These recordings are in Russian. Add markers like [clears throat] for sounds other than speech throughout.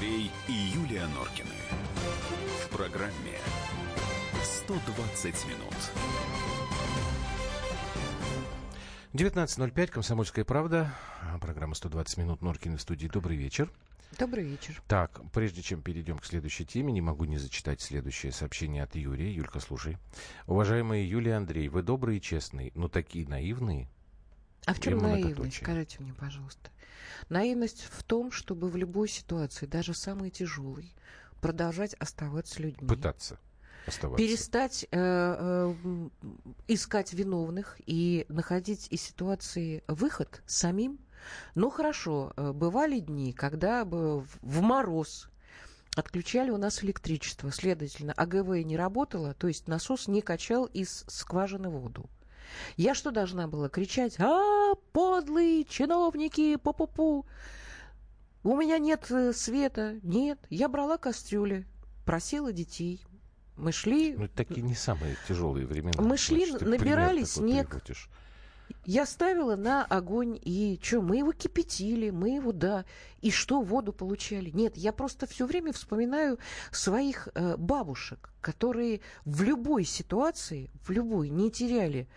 Андрей и Юлия Норкины. В программе 120 минут. 19.05, «Комсомольская правда». Программа «120 минут» Норкины в студии. Добрый вечер. Добрый вечер. Так, прежде чем перейдем к следующей теме, не могу не зачитать следующее сообщение от Юрия. Юлька, слушай. Уважаемый Юлия Андрей, вы добрые и честные, но такие наивные. А в чем наивность? Скажите мне, пожалуйста. Наивность в том, чтобы в любой ситуации, даже самой тяжелой, продолжать оставаться людьми. Пытаться оставаться. Перестать э, э, искать виновных и находить из ситуации выход самим. Ну хорошо, э, бывали дни, когда бы в мороз отключали у нас электричество, следовательно, АГВ не работало, то есть насос не качал из скважины воду. Я что должна была кричать? А, подлые чиновники, пу-пу-пу. У меня нет э, света. Нет, я брала кастрюли, просила детей. Мы шли... Ну, такие не самые тяжелые времена. Мы шли, Значит, набирали снег. Я ставила на огонь, и что, мы его кипятили, мы его, да. И что, воду получали? Нет, я просто все время вспоминаю своих э, бабушек, которые в любой ситуации, в любой, не теряли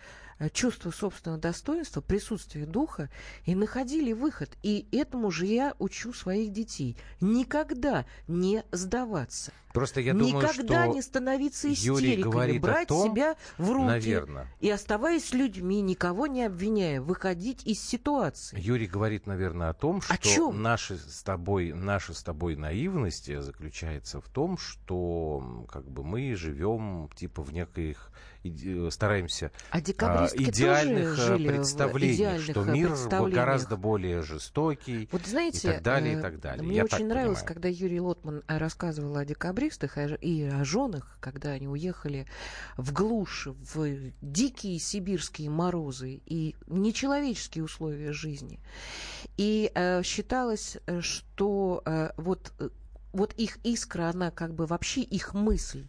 чувство собственного достоинства, присутствие духа и находили выход. И этому же я учу своих детей. Никогда не сдаваться. Просто я Никогда думаю, что не становиться истериками, брать том, себя в руки наверное. и оставаясь людьми, никого не обвиняя, выходить из ситуации. Юрий говорит, наверное, о том, что о чем? Наша, с тобой, наша с тобой наивность заключается в том, что как бы мы живем типа в неких стараемся а, а идеальных э, представлений, что э, мир гораздо более жестокий вот знаете, и так далее, и так далее. Мне Я очень нравилось, понимаю. когда Юрий Лотман рассказывал о декабристах и о женах, когда они уехали в глушь, в дикие сибирские морозы и нечеловеческие условия жизни. И э, считалось, что э, вот, э, вот их искра, она как бы вообще их мысль,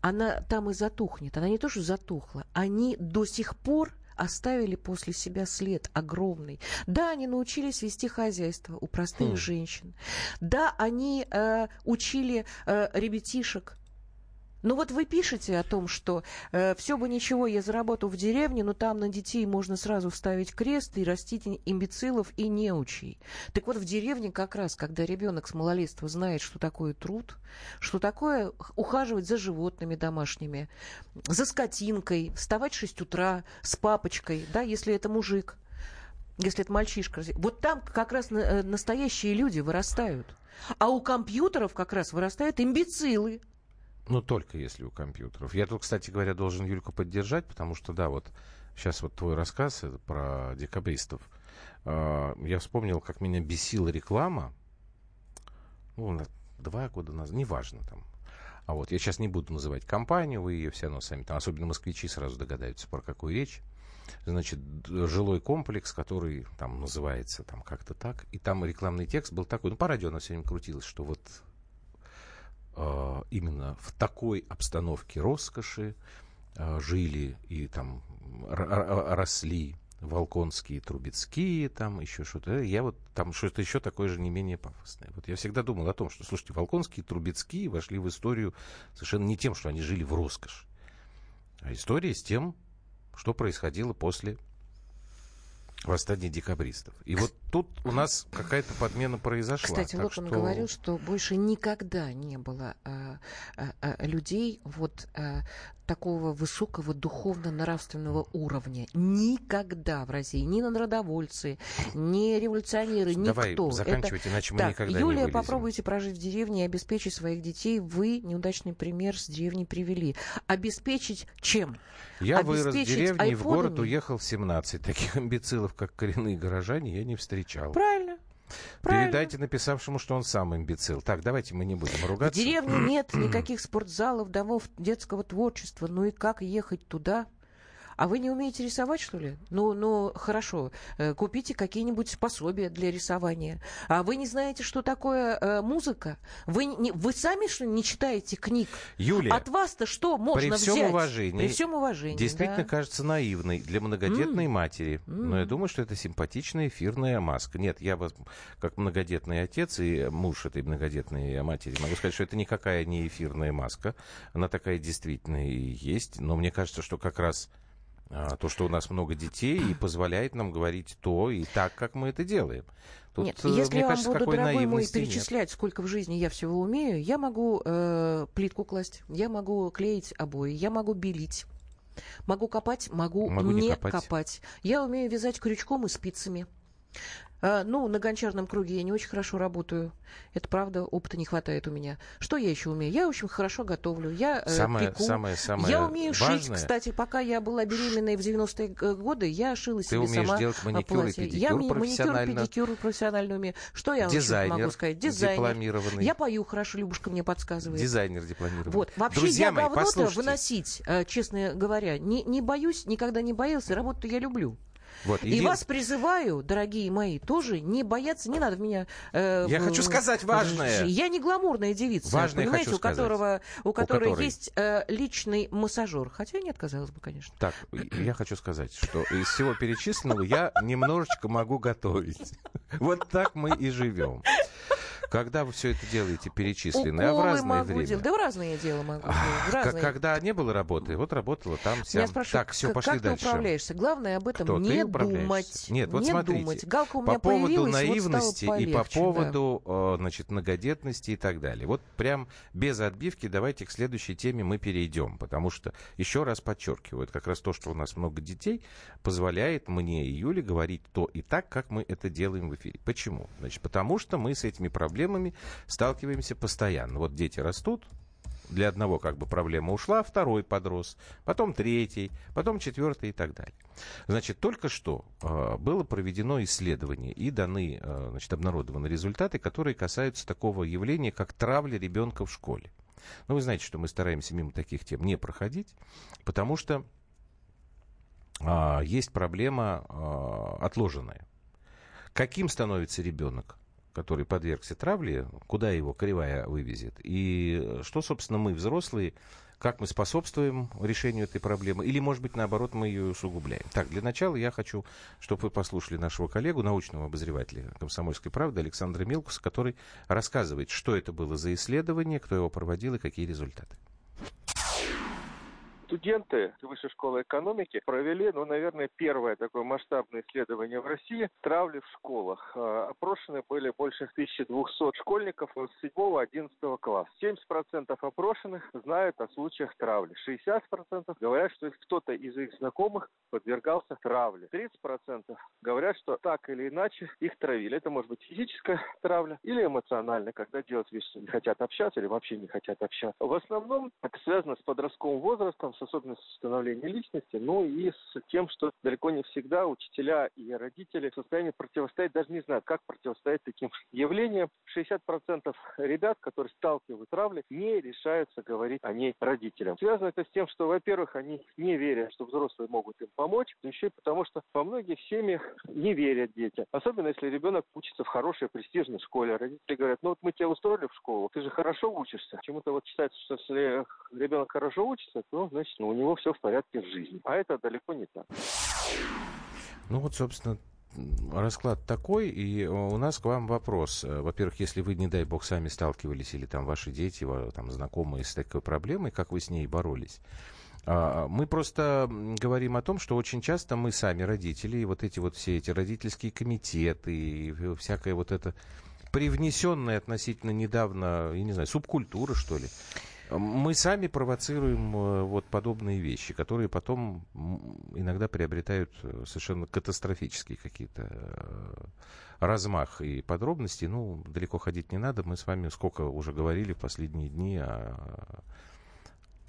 она там и затухнет. Она не то, что затухла, они до сих пор оставили после себя след огромный. Да, они научились вести хозяйство у простых хм. женщин. Да, они э, учили э, ребятишек ну вот вы пишете о том, что э, все бы ничего, я заработал в деревне, но там на детей можно сразу вставить крест и растить имбецилов и неучей. Так вот в деревне как раз, когда ребенок с малолетства знает, что такое труд, что такое ухаживать за животными домашними, за скотинкой, вставать в 6 утра с папочкой, да, если это мужик, если это мальчишка. Вот там как раз э, настоящие люди вырастают. А у компьютеров как раз вырастают имбецилы, ну, только если у компьютеров. Я тут, кстати говоря, должен Юльку поддержать, потому что, да, вот сейчас вот твой рассказ про декабристов. Э, я вспомнил, как меня бесила реклама. Ну, два года назад, неважно там. А вот я сейчас не буду называть компанию, вы ее все равно сами, там, особенно москвичи сразу догадаются, про какую речь. Значит, жилой комплекс, который там называется там как-то так. И там рекламный текст был такой, ну, по радио оно все время крутилось, что вот э, именно в такой обстановке роскоши э, жили и там росли Волконские, Трубецкие, там еще что-то. Я вот там что-то еще такое же не менее пафосное. Вот я всегда думал о том, что, слушайте, Волконские, Трубецкие вошли в историю совершенно не тем, что они жили в роскошь, а история с тем, что происходило после восстание декабристов. И вот тут у нас какая-то подмена произошла. Кстати, вот он что... говорил, что больше никогда не было а, а, а, людей вот а, такого высокого духовно-нравственного уровня. Никогда в России. Ни народовольцы, ни революционеры, Давай никто. заканчивать, Это... иначе мы так, никогда Юлия, не вылезем. попробуйте прожить в деревне и обеспечить своих детей. Вы неудачный пример с деревни привели. Обеспечить чем? Я обеспечить вырос в деревне и в город уехал в 17. Таких [laughs] амбицилов, как коренные горожане, я не встречал. Правильно. Правильно. Передайте написавшему, что он сам имбецил. Так, давайте мы не будем ругаться. В деревне [clears throat] нет никаких спортзалов, домов детского творчества. Ну и как ехать туда? А вы не умеете рисовать, что ли? Ну, ну, хорошо. Э, купите какие-нибудь пособия для рисования. А вы не знаете, что такое э, музыка? Вы, не, вы сами, что ли, не читаете книг? Юлия, От вас-то что можно при всем взять? уважении, При всем уважении, действительно да. кажется наивной для многодетной М. матери. Но я думаю, что это симпатичная эфирная маска. Нет, я вас, как многодетный отец и муж этой многодетной матери, могу сказать, что это никакая не эфирная маска. Она такая действительно и есть. Но мне кажется, что как раз то, что у нас много детей, и позволяет нам говорить то и так, как мы это делаем. Тут, Нет, э, если мне кажется, буду, дорогой мой, наивности нет. перечислять, сколько в жизни я всего умею, я могу э, плитку класть, я могу клеить обои, я могу белить. Могу копать, могу, Могу не не копать. копать. Я умею вязать крючком и спицами. А, ну, на гончарном круге я не очень хорошо работаю. Это правда, опыта не хватает у меня. Что я еще умею? Я очень хорошо готовлю. Я э, Самое, пеку. самое, самое я умею шить, важное, кстати, пока я была беременной в 90-е г- годы, я шила Ты себе сама делать а, маникюр и платье. педикюр я ми- маникюр, профессионально. педикюр профессионально умею. Что я дизайнер, могу сказать? Дизайнер. дипломированный. Я пою хорошо, Любушка мне подсказывает. Дизайнер дипломированный. Вот. Вообще Друзья я говно-то выносить, э, честно говоря, не, не боюсь, никогда не боялся, работу я люблю. Вот, И иди- вас призываю, дорогие мои, тоже не бояться, не надо в меня... э, Я в- хочу сказать важное. Я не гламурная девица, Важное понимаете, хочу у которого, у которой которой. есть э, личный массажер. Хотя не отказалась бы, конечно. Так, я хочу сказать, что из всего перечисленного я немножечко могу готовить. [laughs] Вот так мы и живем. Когда вы все это делаете перечисленное, а в Уколы разное могу время. делать. Да в разные дела могу делать. в разные. когда не было работы, вот работала там, Меня сям. спрашивают, Так, все, как, пошли как дальше. ты управляешься? Главное об этом Кто? Не думать. Нет, вот не смотрите, думать. Галка у По меня поводу появилась, наивности вот стало и по полегче, да. поводу, э, значит, многодетности и так далее. Вот прям без отбивки давайте к следующей теме мы перейдем, потому что, еще раз подчеркиваю, как раз то, что у нас много детей, позволяет мне и Юле говорить то и так, как мы это делаем в эфире. Почему? Значит, потому что мы с этими проблемами сталкиваемся постоянно. Вот дети растут, для одного как бы проблема ушла, второй подрос, потом третий, потом четвертый и так далее. Значит, только что э, было проведено исследование и даны, э, значит, обнародованы результаты, которые касаются такого явления, как травля ребенка в школе. Ну, вы знаете, что мы стараемся мимо таких тем не проходить, потому что а, есть проблема а, отложенная. Каким становится ребенок? Который подвергся травле, куда его кривая вывезет. И что, собственно, мы, взрослые, как мы способствуем решению этой проблемы, или, может быть, наоборот, мы ее усугубляем. Так, для начала я хочу, чтобы вы послушали нашего коллегу, научного обозревателя «Комсомольской правды» Александра Милкуса, который рассказывает, что это было за исследование, кто его проводил и какие результаты. Студенты Высшей школы экономики провели, ну, наверное, первое такое масштабное исследование в России травли в школах. Э, Опрошены были больше 1200 школьников с 7-11 класса. 70% опрошенных знают о случаях травли. 60% говорят, что кто-то из их знакомых подвергался травле. 30% говорят, что так или иначе их травили. Это может быть физическая травля или эмоциональная, когда делают вид, не хотят общаться или вообще не хотят общаться. В основном это связано с подростковым возрастом, с особенностью становления личности, ну и с тем, что далеко не всегда учителя и родители в состоянии противостоять, даже не знают, как противостоять таким явлениям. 60% ребят, которые сталкивают травли, не решаются говорить о ней родителям. Связано это с тем, что, во-первых, они не верят, что взрослые могут им помочь, но еще и потому, что во многих семьях не верят дети. Особенно, если ребенок учится в хорошей престижной школе. Родители говорят, ну вот мы тебя устроили в школу, ты же хорошо учишься. Почему-то вот считается, что если ребенок хорошо учится, то, значит, ну, у него все в порядке в жизни. А это далеко не так. Ну вот, собственно, расклад такой, и у нас к вам вопрос. Э, Во-первых, если вы, не дай бог, сами сталкивались, или там ваши дети, там, знакомые с такой проблемой, как вы с ней боролись? А, Мы просто говорим о том, что очень часто мы сами родители, и вот эти вот все эти родительские комитеты, и всякое вот это привнесенное относительно недавно, я не знаю, субкультура, что ли, мы сами провоцируем э, вот подобные вещи, которые потом иногда приобретают э, совершенно катастрофические какие-то э, размах и подробности. Ну, далеко ходить не надо. Мы с вами сколько уже говорили в последние дни о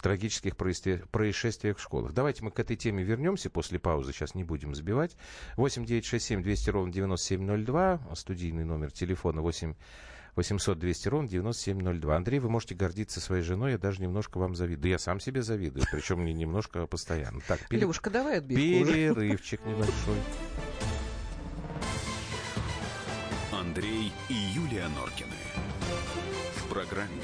трагических происшествиях в школах. Давайте мы к этой теме вернемся после паузы, сейчас не будем сбивать. 8 9 6 7 200 ровно 9702, студийный номер телефона 8 800 200 ровно 9702. Андрей, вы можете гордиться своей женой, я даже немножко вам завидую. Да я сам себе завидую, причем не немножко, а постоянно. Так, пере... Левушка, давай отбивку Перерывчик небольшой. Андрей и Юлия Норкины. В программе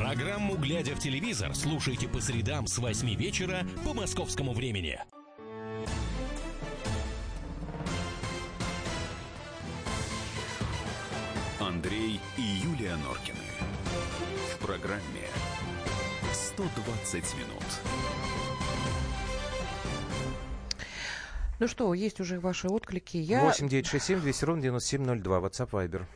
Программу «Глядя в телевизор» слушайте по средам с 8 вечера по московскому времени. Андрей и Юлия Норкины. В программе 120 минут. Ну что, есть уже ваши отклики. Я... 8 9 6 7 200 ровно 9702. WhatsApp Viber.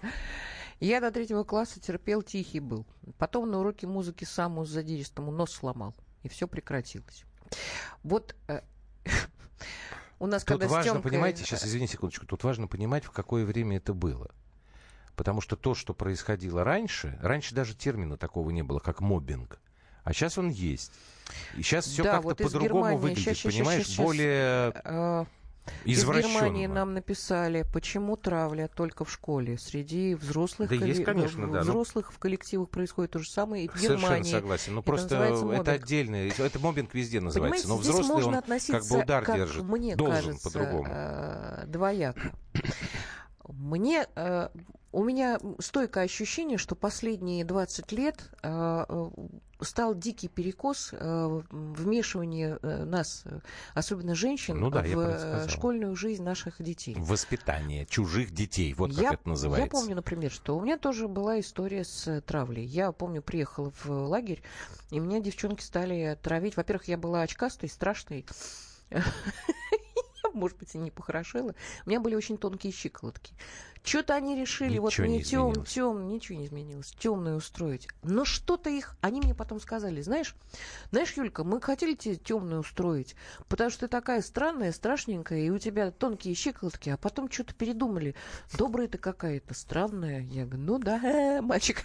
Я до третьего класса терпел, тихий был. Потом на уроке музыки самому задиристому нос сломал. И все прекратилось. Вот э, [laughs] у нас тут когда важно, Стёмкой... понимаете, сейчас, извините секундочку, тут важно понимать, в какое время это было. Потому что то, что происходило раньше, раньше даже термина такого не было, как мобинг. А сейчас он есть. И сейчас все да, как-то вот по-другому выглядит, сейчас, понимаешь, сейчас, более... Э, из Германии нам написали, почему травля только в школе. Среди взрослых, да колли... есть, конечно, да, взрослых но... в коллективах происходит то же самое и в Совершенно Германии. согласен. Ну, просто это отдельно. Это мобинг везде называется. Понимаете, но взрослый он как бы удар как держит. Мне Должен кажется, по-другому. Э, двояко. Мне э, у меня стойкое ощущение, что последние 20 лет э, э, стал дикий перекос э, вмешивания э, нас, особенно женщин, ну да, в э, школьную жизнь наших детей. Воспитание чужих детей, вот я, как это называется. Я помню, например, что у меня тоже была история с травлей. Я помню, приехала в лагерь, и меня девчонки стали травить. Во-первых, я была очкастой, страшной. [laughs] может быть, и не похорошела. У меня были очень тонкие щиколотки. Что-то они решили, ничего вот не тем, тем, ничего не изменилось, темное устроить. Но что-то их, они мне потом сказали, знаешь, знаешь, Юлька, мы хотели тебе темное устроить, потому что ты такая странная, страшненькая, и у тебя тонкие щиколотки, а потом что-то передумали. Добрая ты какая-то, странная. Я говорю, ну да, [laughs] мальчик.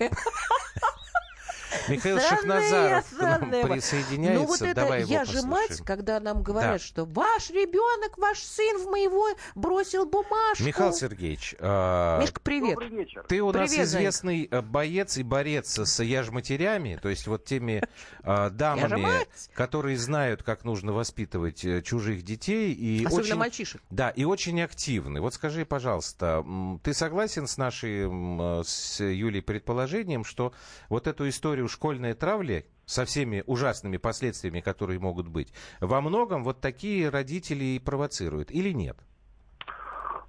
Михаил Шахназаров к нам присоединяется. Ну вот это, Давай я же мать, когда нам говорят, да. что ваш ребенок, ваш сын в моего бросил бумажку. Михаил Сергеевич, э, Мишка, привет. Добрый вечер. Ты у привет, нас известный Зайка. боец и борец с яжматерями, то есть вот теми э, дамами, которые знают, как нужно воспитывать э, чужих детей. И Особенно очень, мальчишек. Да, и очень активны. Вот скажи, пожалуйста, ты согласен с нашей, э, с Юлей предположением, что вот эту историю школьной травли со всеми ужасными последствиями, которые могут быть, во многом вот такие родители и провоцируют или нет?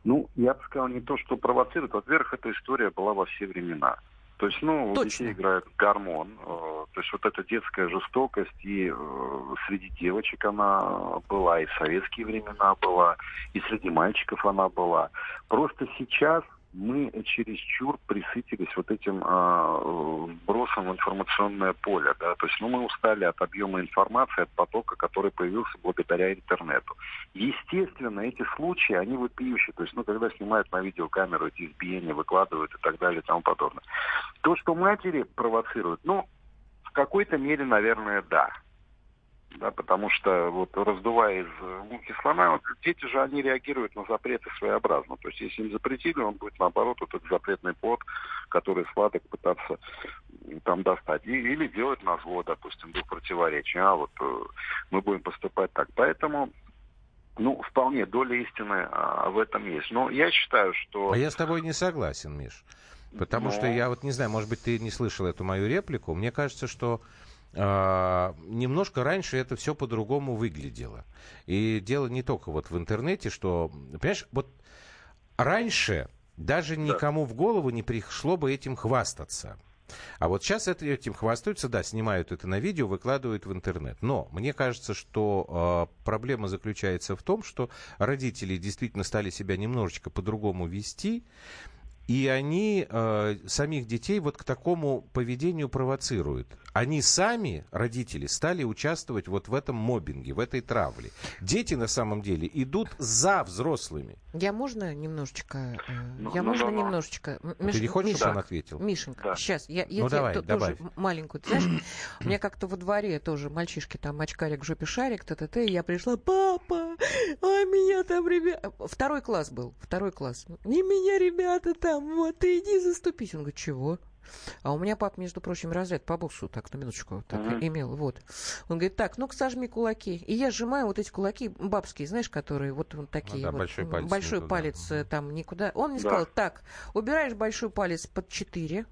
Ну, я бы сказал, не то, что провоцирует. Во-первых, эта история была во все времена. То есть, ну, Точно. у детей играет гормон. Э, то есть вот эта детская жестокость и э, среди девочек она была, и в советские времена была, и среди мальчиков она была. Просто сейчас мы чересчур присытились вот этим э, вбросом в информационное поле. Да? То есть ну, мы устали от объема информации, от потока, который появился благодаря интернету. Естественно, эти случаи, они вопиющие. То есть, ну, когда снимают на видеокамеру эти избиения, выкладывают и так далее и тому подобное. То, что матери провоцируют, ну, в какой-то мере, наверное, да да, потому что вот раздувая из муки слона, вот, дети же, они реагируют на запреты своеобразно. То есть, если им запретили, он будет, наоборот, вот этот запретный плод, который сладок, пытаться там достать. И, или делать на зло, допустим, до противоречия. А вот э, мы будем поступать так. Поэтому ну, вполне доля истины а, в этом есть. Но я считаю, что... А я с тобой не согласен, Миш. Потому Но... что я вот не знаю, может быть, ты не слышал эту мою реплику. Мне кажется, что немножко раньше это все по-другому выглядело. И дело не только вот в интернете, что, понимаешь, вот раньше даже никому в голову не пришло бы этим хвастаться. А вот сейчас этим хвастаются, да, снимают это на видео, выкладывают в интернет. Но мне кажется, что э, проблема заключается в том, что родители действительно стали себя немножечко по-другому вести, и они э, самих детей вот к такому поведению провоцируют. Они сами, родители, стали участвовать вот в этом мобинге, в этой травле. Дети на самом деле идут за взрослыми. Я можно немножечко... Э, ну, я ну, можно ну, немножечко... Миш, Ты не хочешь, чтобы он ответил? Мишенька, да. сейчас, я, я ну, тебе давай, то, добавь. тоже маленькую... Ты знаешь, у меня как-то во дворе тоже мальчишки там очкарик, жопе шарик, т-т-т, и я пришла, папа, а меня там ребята... Второй класс был, второй класс. И меня ребята там вот, ты иди заступись. Он говорит, чего? А у меня папа, между прочим, разряд по боксу, так, на минуточку, так, uh-huh. имел, вот. Он говорит, так, ну-ка сожми кулаки. И я сжимаю вот эти кулаки бабские, знаешь, которые вот, вот такие. Ну, да, вот, большой палец. Большой никуда. палец uh-huh. там никуда. Он мне да. сказал, так, убираешь большой палец под 4,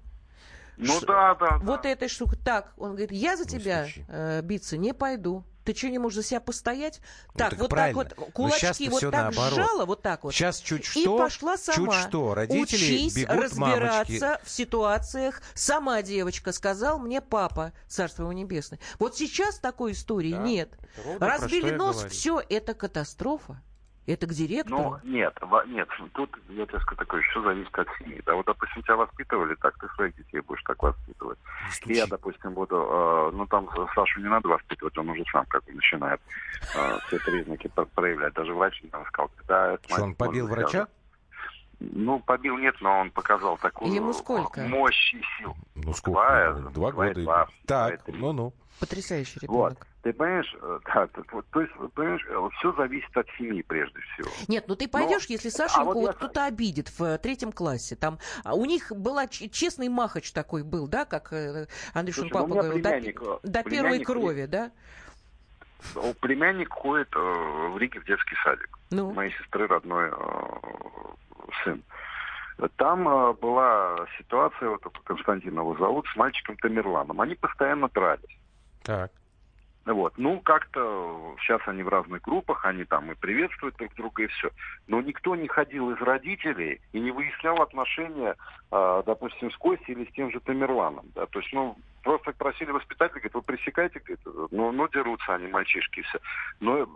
ну Ш... да, да. Вот да. этой штукой. Так, он говорит, я за тебя э, биться не пойду. Ты что, не можешь за себя постоять? Ну, так, вот правильно. так вот кулачки вот так наоборот. сжала, вот так вот. Сейчас чуть что, и пошла сама. Чуть что, родители Учись бегут разбираться мамочки. в ситуациях. Сама девочка сказал мне папа, царство его небесное. Вот сейчас такой истории да. нет. Разбили нос, все это катастрофа. Это к директору? Ну, нет, нет, тут, я тебе скажу такое, все зависит от семьи. Да, вот, допустим, тебя воспитывали так, ты своих детей будешь так воспитывать. И я, допустим, буду, э, ну, там Сашу не надо воспитывать, он уже сам как бы начинает э, все признаки проявлять. Даже врач не сказал, да, это Что, он побил врача? Ну, побил нет, но он показал такую Ему сколько? мощь и сил. Ну, сколько? Два, два года. Два, так, ну-ну. Потрясающий ребенок. Вот. Ты понимаешь, э, да, то, то есть, понимаешь, э, все зависит от семьи прежде всего. Нет, ну ты пойдешь, Но... если Сашеньку а вот, вот я... кто-то обидит в э, третьем классе, там, а у них была честный махач такой был, да, как Андрюшин папа ну, говорил, до, до первой крови, да? Племянник ходит э, в Риге в детский садик. Ну? Моей сестры родной э, сын. Там э, была ситуация, вот Константина его зовут, с мальчиком Тамерланом. Они постоянно дрались. Так. Вот. Ну, как-то сейчас они в разных группах, они там и приветствуют друг друга, и все. Но никто не ходил из родителей и не выяснял отношения, э, допустим, с Костей или с тем же Тамерланом. Да? То есть, ну, просто просили воспитателя, говорит, вы пресекайте, говорит, ну, ну, дерутся они, мальчишки, все. Но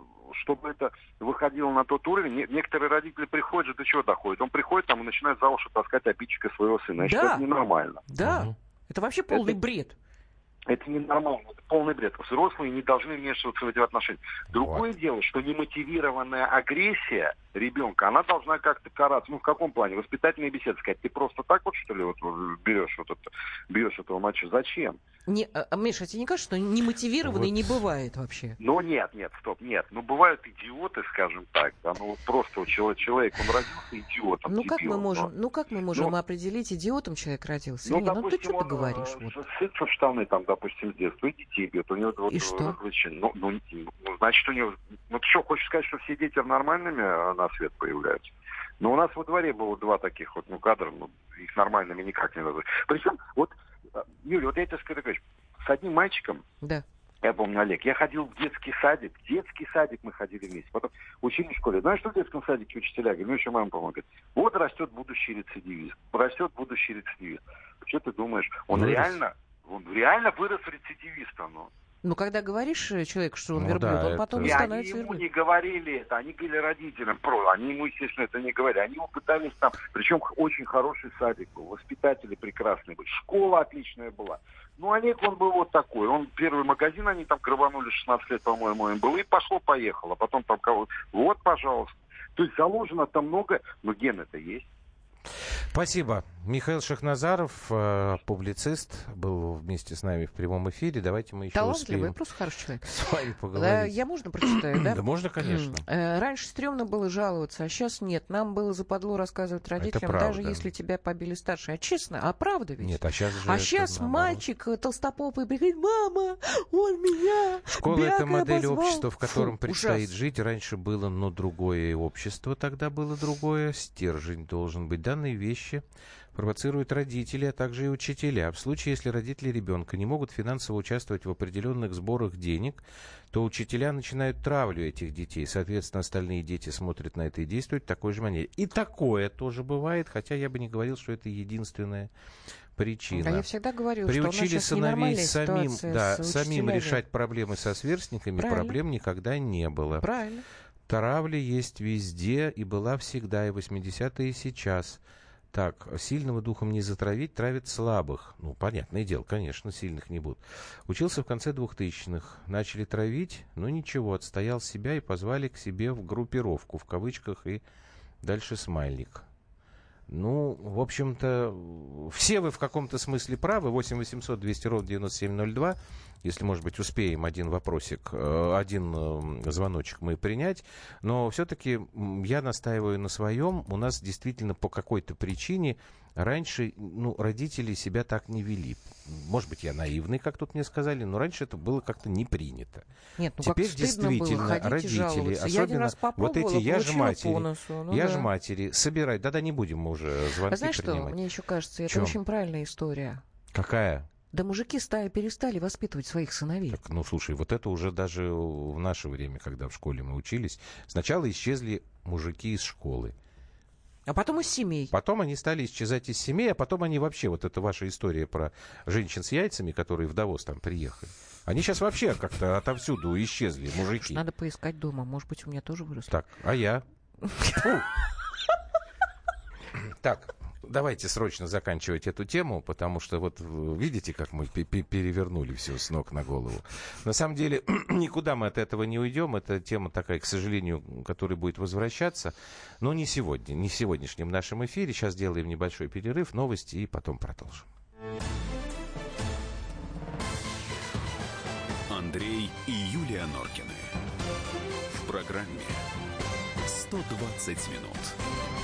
чтобы это выходило на тот уровень, некоторые родители приходят, до чего доходит? Он приходит там и начинает за уши таскать обидчика своего сына. Да. это ненормально. Да, угу. это вообще полный это... бред. Это ненормально, это полный бред. Взрослые не должны вмешиваться в эти отношения. Другое вот. дело, что немотивированная агрессия ребенка, она должна как-то караться. Ну, в каком плане? Воспитательная беседа сказать, ты просто так вот, что ли, вот берешь вот это, бьешь этого мальчика? Зачем? Не, а, а, Миша, тебе не кажется, что немотивированный вот. не бывает вообще? Ну, нет, нет, стоп, нет. Ну, бывают идиоты, скажем так. Да, ну, просто у человека, человек, он родился идиотом. Ну, как мы можем, но... ну, как мы можем ну, определить, идиотом человек родился? Ну, допустим, ну, ты что ты говоришь? Он, вот. в штаны, там, допустим, с детства, и детей бьет. У него вот, и что? Ну, ну, ну, значит, у него... Ну, ты что, хочешь сказать, что все дети нормальными а, на свет появляются? Но у нас во дворе было два таких вот, ну, кадра, ну, их нормальными никак не назвать. Причем, вот, а, Юля, вот я тебе скажу, с одним мальчиком, да. я помню, Олег, я ходил в детский садик, в детский садик мы ходили вместе, потом учились в школе. Знаешь, что в детском садике учителя говорят? Ну, еще мама помогает. Вот растет будущий рецидивист, растет будущий рецидивист. Что ты думаешь? Он Вырос. реально, он реально вырос рецидивистом, ну. Ну, когда говоришь э, человеку, что он ну, верблюд, да, он потом это... и становится они ему верблюд. не говорили это, они говорили родителям, про, они ему, естественно, это не говорили. Они его пытались там, причем очень хороший садик был, воспитатели прекрасные были, школа отличная была. Ну, Олег, он был вот такой. Он первый магазин, они там грабанули 16 лет, по-моему, им было, и пошло-поехало. Потом там кого Вот, пожалуйста. То есть заложено там много, но ген это есть. Спасибо. Михаил Шахназаров, э, публицист, был вместе с нами в прямом эфире. Давайте мы еще Талантливый, успеем просто хороший человек. [laughs] с вами поговорить. Я можно прочитаю, да? [clears throat] Да можно, конечно. Э, раньше стрёмно было жаловаться, а сейчас нет. Нам было западло рассказывать родителям, даже если тебя побили старшие. А честно, а правда ведь? Нет, а сейчас же... А сейчас мальчик э, толстопопый приходит, мама, он меня Школа — это модель общества, в котором предстоит жить. Раньше было, но другое общество тогда было другое. Стержень должен быть. Данные вещи провоцируют родители, а также и учителя. В случае, если родители ребенка не могут финансово участвовать в определенных сборах денег, то учителя начинают травлю этих детей. Соответственно, остальные дети смотрят на это и действуют в такой же манере. И такое тоже бывает, хотя я бы не говорил, что это единственная причина. А я всегда говорю, Приучили что сыновей самим, да, самим решать проблемы со сверстниками, Правильно. проблем никогда не было. Правильно. Травля есть везде и была всегда, и 80-е, и сейчас. Так, сильного духом не затравить, травит слабых. Ну, понятное дело, конечно, сильных не будут. Учился в конце 2000-х. Начали травить, но ничего, отстоял себя и позвали к себе в группировку, в кавычках, и дальше смайлик. Ну, в общем-то, все вы в каком-то смысле правы. 8 800 200 ровно 9702. Если, может быть, успеем один вопросик, э, один э, звоночек мы принять. Но все-таки я настаиваю на своем. У нас действительно по какой-то причине раньше ну, родители себя так не вели. Может быть, я наивный, как тут мне сказали, но раньше это было как-то не принято. Нет, ну Теперь как действительно было родители, особенно вот эти я ж получила матери, носу. Ну я да. же матери, собирать. Да-да, не будем мы уже звонки А знаешь что, принимать. мне еще кажется, это Чё? очень правильная история. Какая? Да мужики стали, перестали воспитывать своих сыновей. Так, ну, слушай, вот это уже даже в наше время, когда в школе мы учились, сначала исчезли мужики из школы. А потом из семей. Потом они стали исчезать из семей, а потом они вообще, вот эта ваша история про женщин с яйцами, которые в Давос там приехали, они сейчас вообще как-то отовсюду исчезли, мужики. Надо поискать дома. Может быть, у меня тоже выросло. Так, а я? [laughs] Так, давайте срочно заканчивать эту тему, потому что вот видите, как мы пе- пе- перевернули все с ног на голову. На самом деле, [clears throat] никуда мы от этого не уйдем. Это тема такая, к сожалению, которая будет возвращаться. Но не сегодня, не в сегодняшнем нашем эфире. Сейчас делаем небольшой перерыв, новости и потом продолжим. Андрей и Юлия Норкины. В программе 120 минут.